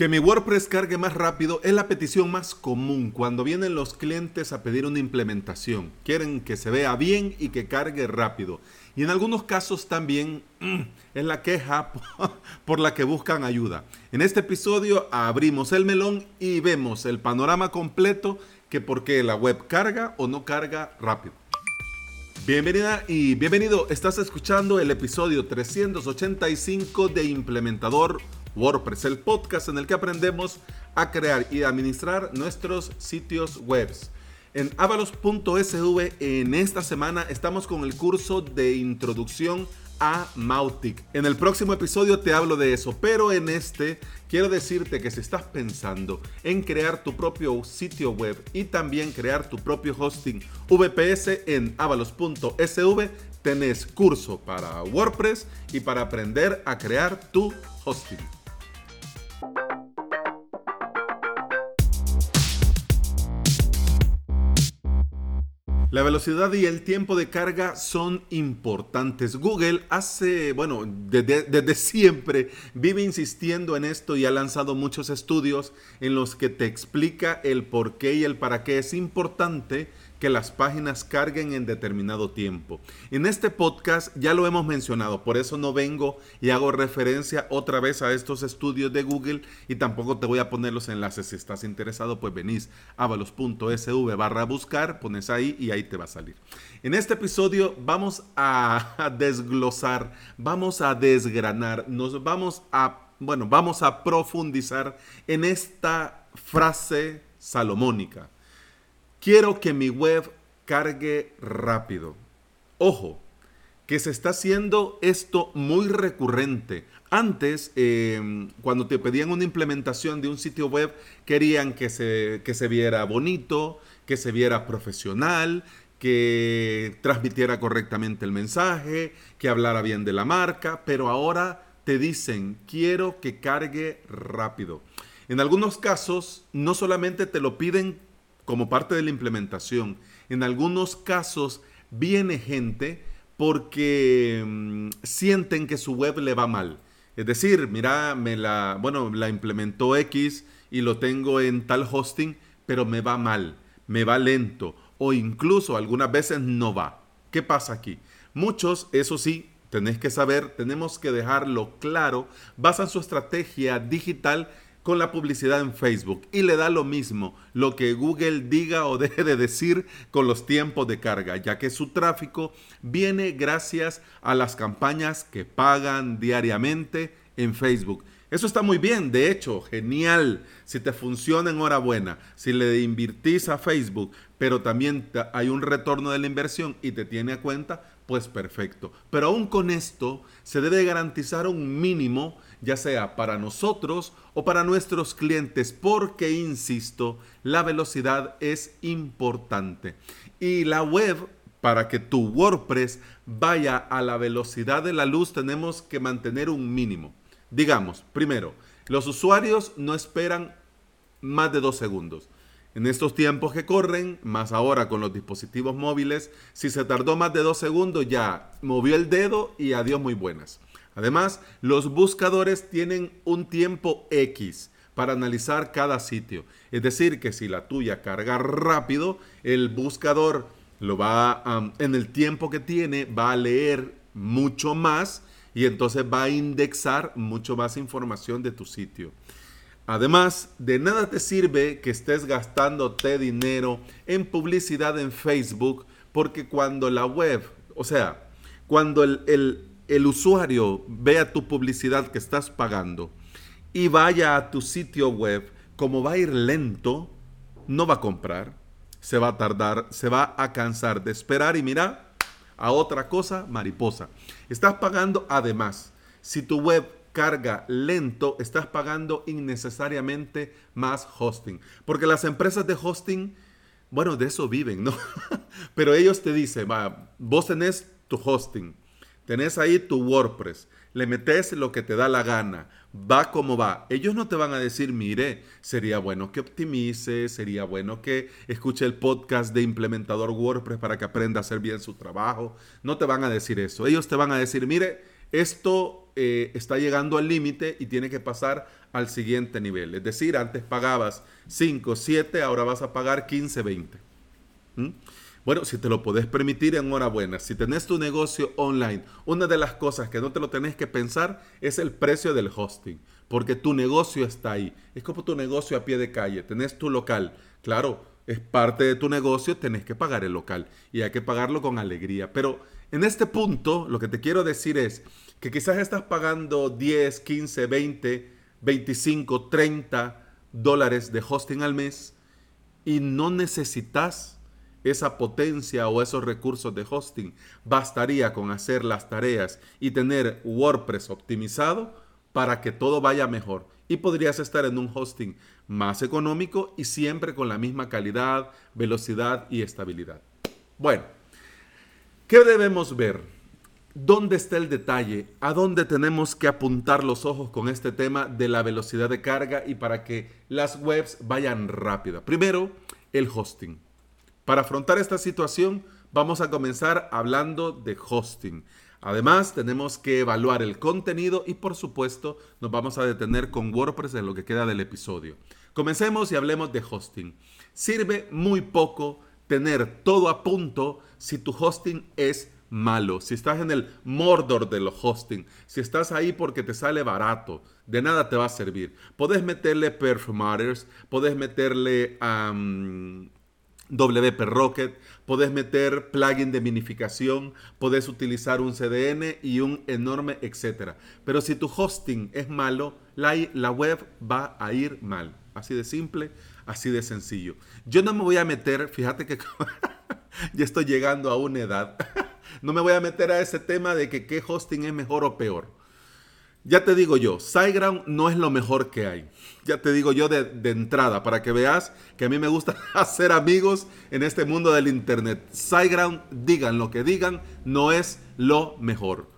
Que mi WordPress cargue más rápido es la petición más común cuando vienen los clientes a pedir una implementación. Quieren que se vea bien y que cargue rápido. Y en algunos casos también mm, es la queja por la que buscan ayuda. En este episodio abrimos el melón y vemos el panorama completo que por qué la web carga o no carga rápido. Bienvenida y bienvenido. Estás escuchando el episodio 385 de Implementador WordPress, el podcast en el que aprendemos a crear y administrar nuestros sitios web. En avalos.sv en esta semana estamos con el curso de introducción a Mautic. En el próximo episodio te hablo de eso, pero en este quiero decirte que si estás pensando en crear tu propio sitio web y también crear tu propio hosting VPS en avalos.sv, tenés curso para WordPress y para aprender a crear tu hosting. La velocidad y el tiempo de carga son importantes. Google hace, bueno, desde, siempre vive insistiendo en esto y ha lanzado muchos estudios en los que te explica el por qué y el para qué es importante que las páginas carguen en determinado tiempo. En este podcast ya lo hemos mencionado, por eso no vengo y hago referencia otra vez a estos estudios de Google y tampoco te voy a poner los enlaces. Si estás interesado, pues venís a avalos.sv barra buscar, pones ahí y ahí te va a salir. En este episodio vamos a desglosar, vamos a desgranar, nos vamos a, bueno, vamos a profundizar en esta frase salomónica Quiero que mi web cargue rápido. Ojo, que se está haciendo esto muy recurrente. Antes, em, cuando te pedían una implementación de un sitio web, querían que se, que se viera bonito, que se viera profesional, que transmitiera correctamente el mensaje, que hablara bien de la marca, pero ahora te dicen, quiero que cargue rápido. En algunos casos, no solamente te lo piden como parte de la implementación. En algunos casos viene gente porque mm, sienten que su web le va mal. Es decir, mira, me la, bueno, la implementó X y lo tengo en tal hosting, pero me va mal, me va lento o incluso algunas veces no va. ¿Qué pasa aquí? Muchos, eso sí, tenéis que saber, tenemos que dejarlo claro, basan su estrategia digital con la publicidad en Facebook y le da lo mismo lo que Google diga o deje de decir con los tiempos de carga, ya que su tráfico viene gracias a las campañas que pagan diariamente en Facebook. Eso está muy bien, de hecho, genial. Si te funciona, enhorabuena. Si le invirtís a Facebook, pero también hay un retorno de la inversión y te tiene a cuenta, pues perfecto. Pero aún con esto, se debe garantizar un mínimo ya sea para nosotros o para nuestros clientes, porque, insisto, la velocidad es importante. Y la web, para que tu WordPress vaya a la velocidad de la luz, tenemos que mantener un mínimo. Digamos, primero, los usuarios no esperan más de dos segundos. En estos tiempos que corren, más ahora con los dispositivos móviles, si se tardó más de dos segundos ya movió el dedo y adiós muy buenas. Además, los buscadores tienen un tiempo X para analizar cada sitio. Es decir, que si la tuya carga rápido, el buscador lo va en el tiempo que tiene, va a leer mucho más y entonces va a indexar mucho más información de tu sitio. Además, de nada te sirve que estés gastándote dinero en publicidad en Facebook, porque cuando la web, o sea, cuando el, el el usuario vea tu publicidad que estás pagando y vaya a tu sitio web, como va a ir lento, no va a comprar, se va a tardar, se va a cansar de esperar y mira a otra cosa mariposa. Estás pagando además, si tu web carga lento, estás pagando innecesariamente más hosting. Porque las empresas de hosting, bueno, de eso viven, ¿no? Pero ellos te dicen, va, vos tenés tu hosting, Tenés ahí tu WordPress, le metes lo que te da la gana, va como va. Ellos no te van a decir, mire, sería bueno que optimice, sería bueno que escuche el podcast de implementador WordPress para que aprenda a hacer bien su trabajo. No te van a decir eso. Ellos te van a decir, mire, esto eh, está llegando al límite y tiene que pasar al siguiente nivel. Es decir, antes pagabas 5, 7, ahora vas a pagar 15, 20. ¿Mm? Bueno, si te lo podés permitir, enhorabuena. Si tenés tu negocio online, una de las cosas que no te lo tenés que pensar es el precio del hosting, porque tu negocio está ahí. Es como tu negocio a pie de calle, tenés tu local. Claro, es parte de tu negocio, tenés que pagar el local y hay que pagarlo con alegría. Pero en este punto, lo que te quiero decir es que quizás estás pagando 10, 15, 20, 25, 30 dólares de hosting al mes y no necesitas esa potencia o esos recursos de hosting. Bastaría con hacer las tareas y tener WordPress optimizado para que todo vaya mejor. Y podrías estar en un hosting más económico y siempre con la misma calidad, velocidad y estabilidad. Bueno, ¿qué debemos ver? ¿Dónde está el detalle? ¿A dónde tenemos que apuntar los ojos con este tema de la velocidad de carga y para que las webs vayan rápido? Primero, el hosting. Para afrontar esta situación, vamos a comenzar hablando de hosting. Además, tenemos que evaluar el contenido y por supuesto nos vamos a detener con WordPress en lo que queda del episodio. Comencemos y hablemos de hosting. Sirve muy poco tener todo a punto si tu hosting es malo, si estás en el mordor de los hosting, si estás ahí porque te sale barato, de nada te va a servir. Podés meterle performators, podés meterle WP Rocket, podés meter plugin de minificación, podés utilizar un CDN y un enorme etcétera. Pero si tu hosting es malo, la, la web va a ir mal. Así de simple, así de sencillo. Yo no me voy a meter, fíjate que ya estoy llegando a una edad, no me voy a meter a ese tema de que qué hosting es mejor o peor. Ya te digo yo, SiteGround no es lo mejor que hay. Ya te digo yo de, entrada, para que veas que a mí me gusta hacer amigos en este mundo del Internet. SiteGround, digan lo que digan, no es lo mejor.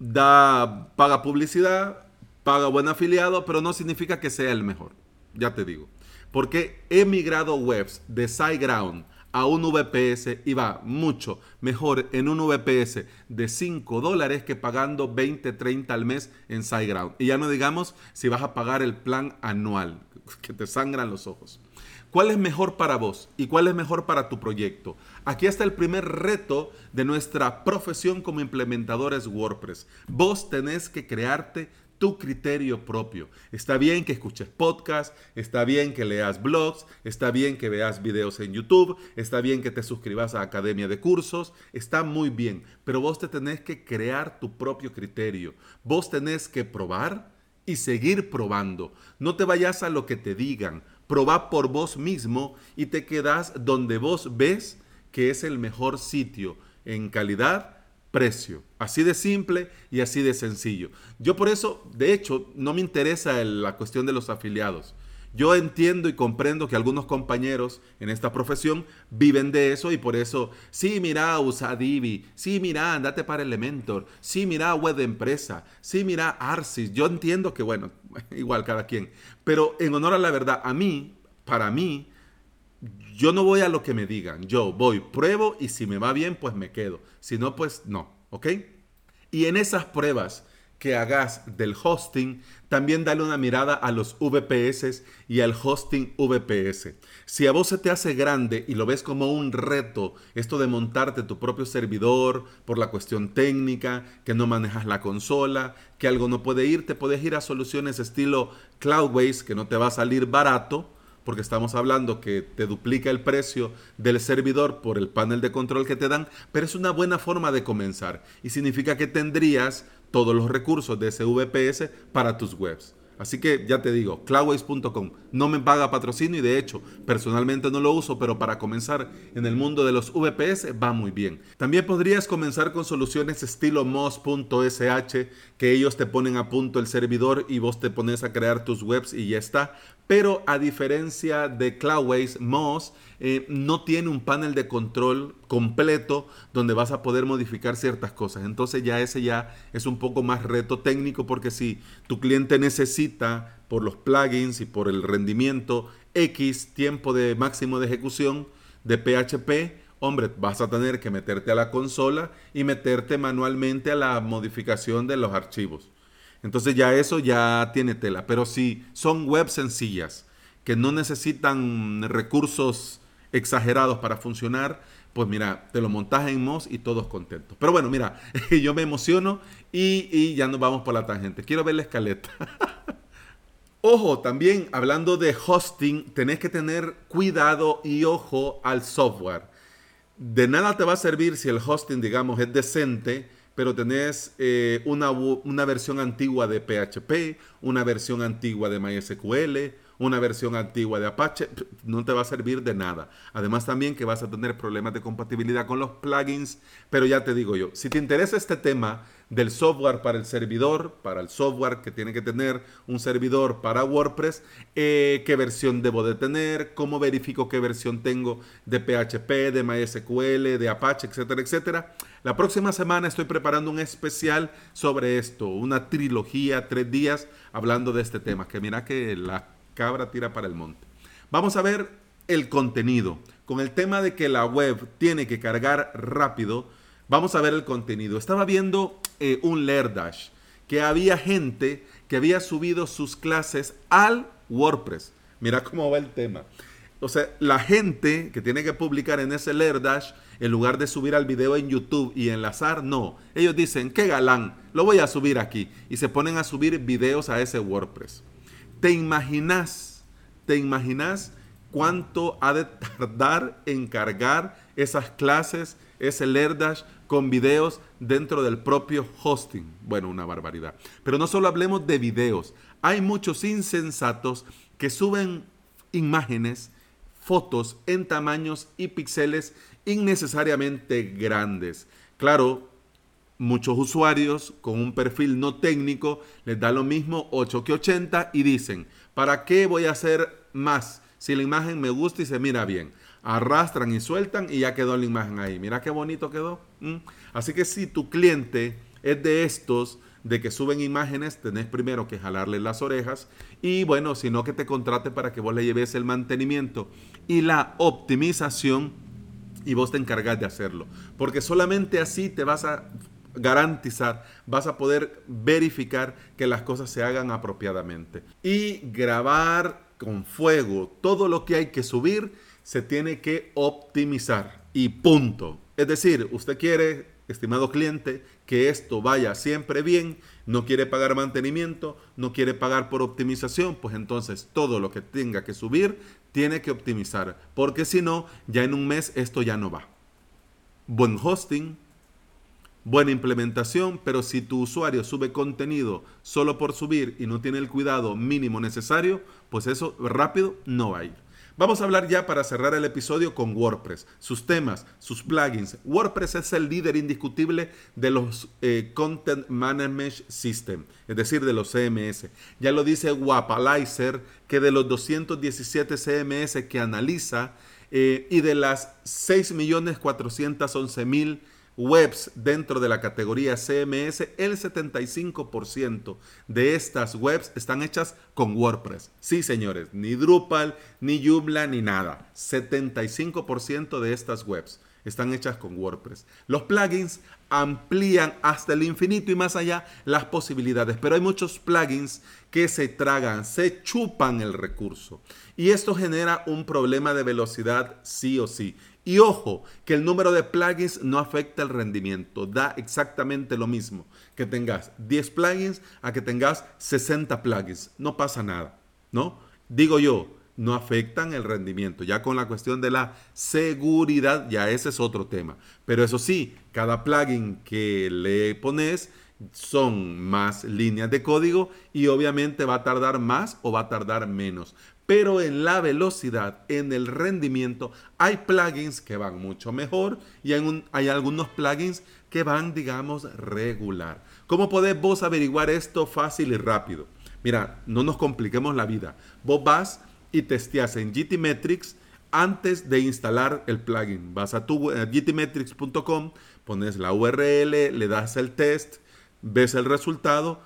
Da, paga publicidad, paga buen afiliado, pero no significa que sea el mejor. Ya te digo. Porque he migrado webs de SiteGround a un VPS y va mucho mejor en un VPS de 5 dólares que pagando 20, 30 al mes en SiteGround. Y ya no digamos si vas a pagar el plan anual, que te sangran los ojos. ¿Cuál es mejor para vos y cuál es mejor para tu proyecto? Aquí está el primer reto de nuestra profesión como implementadores WordPress. Vos tenés que crearte tu criterio propio. Está bien que escuches podcasts, está bien que leas blogs, está bien que veas videos en YouTube, está bien que te suscribas a Academia de Cursos, está muy bien, pero vos te tenés que crear tu propio criterio. Vos tenés que probar y seguir probando. No te vayas a lo que te digan. Proba por vos mismo y te quedas donde vos ves que es el mejor sitio en calidad precio. Así de simple y así de sencillo. Yo por eso, de hecho, no me interesa la cuestión de los afiliados. Yo entiendo y comprendo que algunos compañeros en esta profesión viven de eso y por eso, sí, mira, usa Divi, sí, mira, andate para Elementor, sí, mira, web de empresa, sí, mira, Arsis. Yo entiendo que, bueno, igual cada quien. Pero en honor a la verdad, a mí, para mí, yo no voy a lo que me digan, yo voy, pruebo y si me va bien, pues me quedo. Si no, pues no, ¿ok? Y en esas pruebas que hagas del hosting, también dale una mirada a los VPS y al hosting VPS. Si a vos se te hace grande y lo ves como un reto, esto de montarte tu propio servidor por la cuestión técnica, que no manejas la consola, que algo no puede ir, te puedes ir a soluciones estilo Cloudways, que no te va a salir barato, porque estamos hablando que te duplica el precio del servidor por el panel de control que te dan, pero es una buena forma de comenzar y significa que tendrías todos los recursos de ese VPS para tus webs. Así que ya te digo, cloudways.com no me paga patrocinio y de hecho personalmente no lo uso, pero para comenzar en el mundo de los VPS va muy bien. También podrías comenzar con soluciones estilo moz.sh que ellos te ponen a punto el servidor y vos te pones a crear tus webs y ya está. Pero a diferencia de Cloudways, Moz eh, no tiene un panel de control completo donde vas a poder modificar ciertas cosas. Entonces ya ese ya es un poco más reto técnico porque si tu cliente necesita por los plugins y por el rendimiento X tiempo de máximo de ejecución de PHP hombre, vas a tener que meterte a la consola y meterte manualmente a la modificación de los archivos. Entonces ya eso ya tiene tela. Pero si son webs sencillas, que no necesitan recursos exagerados para funcionar, pues mira, te lo montas en MOS y todos contentos. Pero bueno, mira, yo me emociono y, y ya nos vamos por la tangente. Quiero ver la escaleta. Ojo, también hablando de hosting, tenés que tener cuidado y ojo al software. De nada te va a servir si el hosting, digamos, es decente, pero tenés eh, una, una versión antigua de PHP, una versión antigua de MySQL, una versión antigua de Apache, no te va a servir de nada. Además también que vas a tener problemas de compatibilidad con los plugins, pero ya te digo yo, si te interesa este tema del software para el servidor, para el software que tiene que tener un servidor para WordPress, eh, qué versión debo de tener, cómo verifico qué versión tengo de PHP, de MySQL, de Apache, etcétera, etcétera. La próxima semana estoy preparando un especial sobre esto, una trilogía, tres días, hablando de este tema, que mira que la cabra tira para el monte. Vamos a ver el contenido. Con el tema de que la web tiene que cargar rápido, vamos a ver el contenido. Estaba viendo eh, un Lerdash que había gente que había subido sus clases al WordPress. Mira cómo va el tema. O sea, la gente que tiene que publicar en ese Lerdash, en lugar de subir al video en YouTube y enlazar, no. Ellos dicen, qué galán, lo voy a subir aquí. Y se ponen a subir videos a ese WordPress. ¿Te imaginas? ¿Te imaginas cuánto ha de tardar en cargar esas clases, ese Lerdash con videos dentro del propio hosting? Bueno, una barbaridad. Pero no solo hablemos de videos. Hay muchos insensatos que suben imágenes, fotos en tamaños y píxeles innecesariamente grandes. Claro, muchos usuarios con un perfil no técnico les da lo mismo 8 que 80 y dicen, ¿para qué voy a hacer más si la imagen me gusta y se mira bien? Arrastran y sueltan y ya quedó la imagen ahí. Mira qué bonito quedó. Así que si tu cliente es de estos de que suben imágenes, tenés primero que jalarle las orejas y bueno, si no que te contrate para que vos le lleves el mantenimiento y la optimización y vos te encargas de hacerlo. Porque solamente así te vas a garantizar, vas a poder verificar que las cosas se hagan apropiadamente. Y grabar con fuego todo lo que hay que subir se tiene que optimizar y punto. Es decir, usted quiere, estimado cliente, que esto vaya siempre bien, no quiere pagar mantenimiento, no quiere pagar por optimización, pues entonces todo lo que tenga que subir tiene que optimizar, porque si no, ya en un mes esto ya no va. Buen hosting, buena implementación, pero si tu usuario sube contenido solo por subir y no tiene el cuidado mínimo necesario, pues eso rápido no va a ir. Vamos a hablar ya para cerrar el episodio con WordPress, sus temas, sus plugins. WordPress es el líder indiscutible de los eh, Content Management System, es decir, de los CMS. Ya lo dice Wapalizer, que de los 217 CMS que analiza eh, y de las 6.411.000 webs dentro de la categoría CMS, el 75% de estas webs están hechas con WordPress. Sí, señores, ni Drupal, ni Joomla, ni nada. 75% de estas webs están hechas con WordPress. Los plugins amplían hasta el infinito y más allá las posibilidades, pero hay muchos plugins que se tragan, se chupan el recurso. Y esto genera un problema de velocidad sí o sí. Y ojo, que el número de plugins no afecta el rendimiento. Da exactamente lo mismo que tengas 10 plugins a que tengas 60 plugins. No pasa nada, ¿no? Digo yo, no afectan el rendimiento. Ya con la cuestión de la seguridad, ya ese es otro tema. Pero eso sí, cada plugin que le pones son más líneas de código y obviamente va a tardar más o va a tardar menos pero en la velocidad, en el rendimiento, hay plugins que van mucho mejor y hay, algunos plugins que van, digamos, regular. ¿Cómo podés vos averiguar esto fácil y rápido? Mira, no nos compliquemos la vida. Vos vas y testeas en GTmetrix antes de instalar el plugin. Vas a tu gtmetrix.com, pones la URL, le das el test, ves el resultado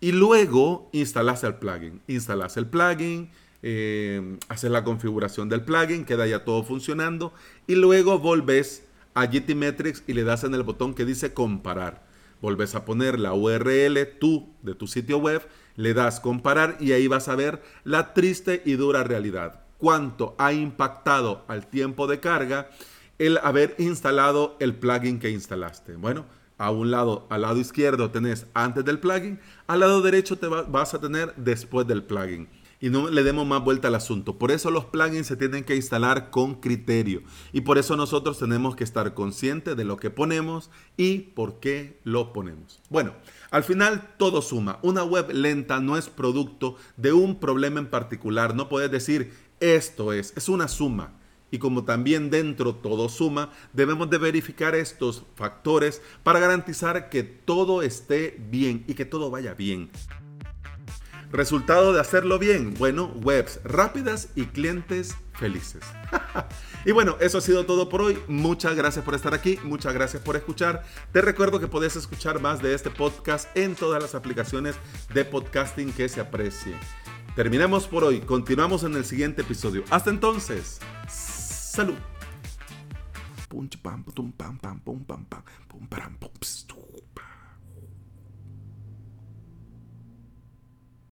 y luego instalas el plugin. Instalas el plugin, eh, haces la configuración del plugin, queda ya todo funcionando y luego volves a GTmetrix y le das en el botón que dice comparar. Volves a poner la URL tú de tu sitio web, le das comparar y ahí vas a ver la triste y dura realidad. Cuánto ha impactado al tiempo de carga el haber instalado el plugin que instalaste. Bueno, a un lado, al lado izquierdo tenés antes del plugin, al lado derecho te vas a tener después del plugin y no le demos más vuelta al asunto. Por eso los plugins se tienen que instalar con criterio y por eso nosotros tenemos que estar conscientes de lo que ponemos y por qué lo ponemos. Bueno, al final todo suma. Una web lenta no es producto de un problema en particular. No puedes decir esto es, es una suma. Y como también dentro todo suma, debemos de verificar estos factores para garantizar que todo esté bien y que todo vaya bien. Resultado de hacerlo bien, bueno, webs rápidas y clientes felices. y bueno, eso ha sido todo por hoy. Muchas gracias por estar aquí, muchas gracias por escuchar. Te recuerdo que podés escuchar más de este podcast en todas las aplicaciones de podcasting que se aprecie. Terminamos por hoy, continuamos en el siguiente episodio. Hasta entonces, salud. Punch pam pum pam pam pum pam pam pum pam pum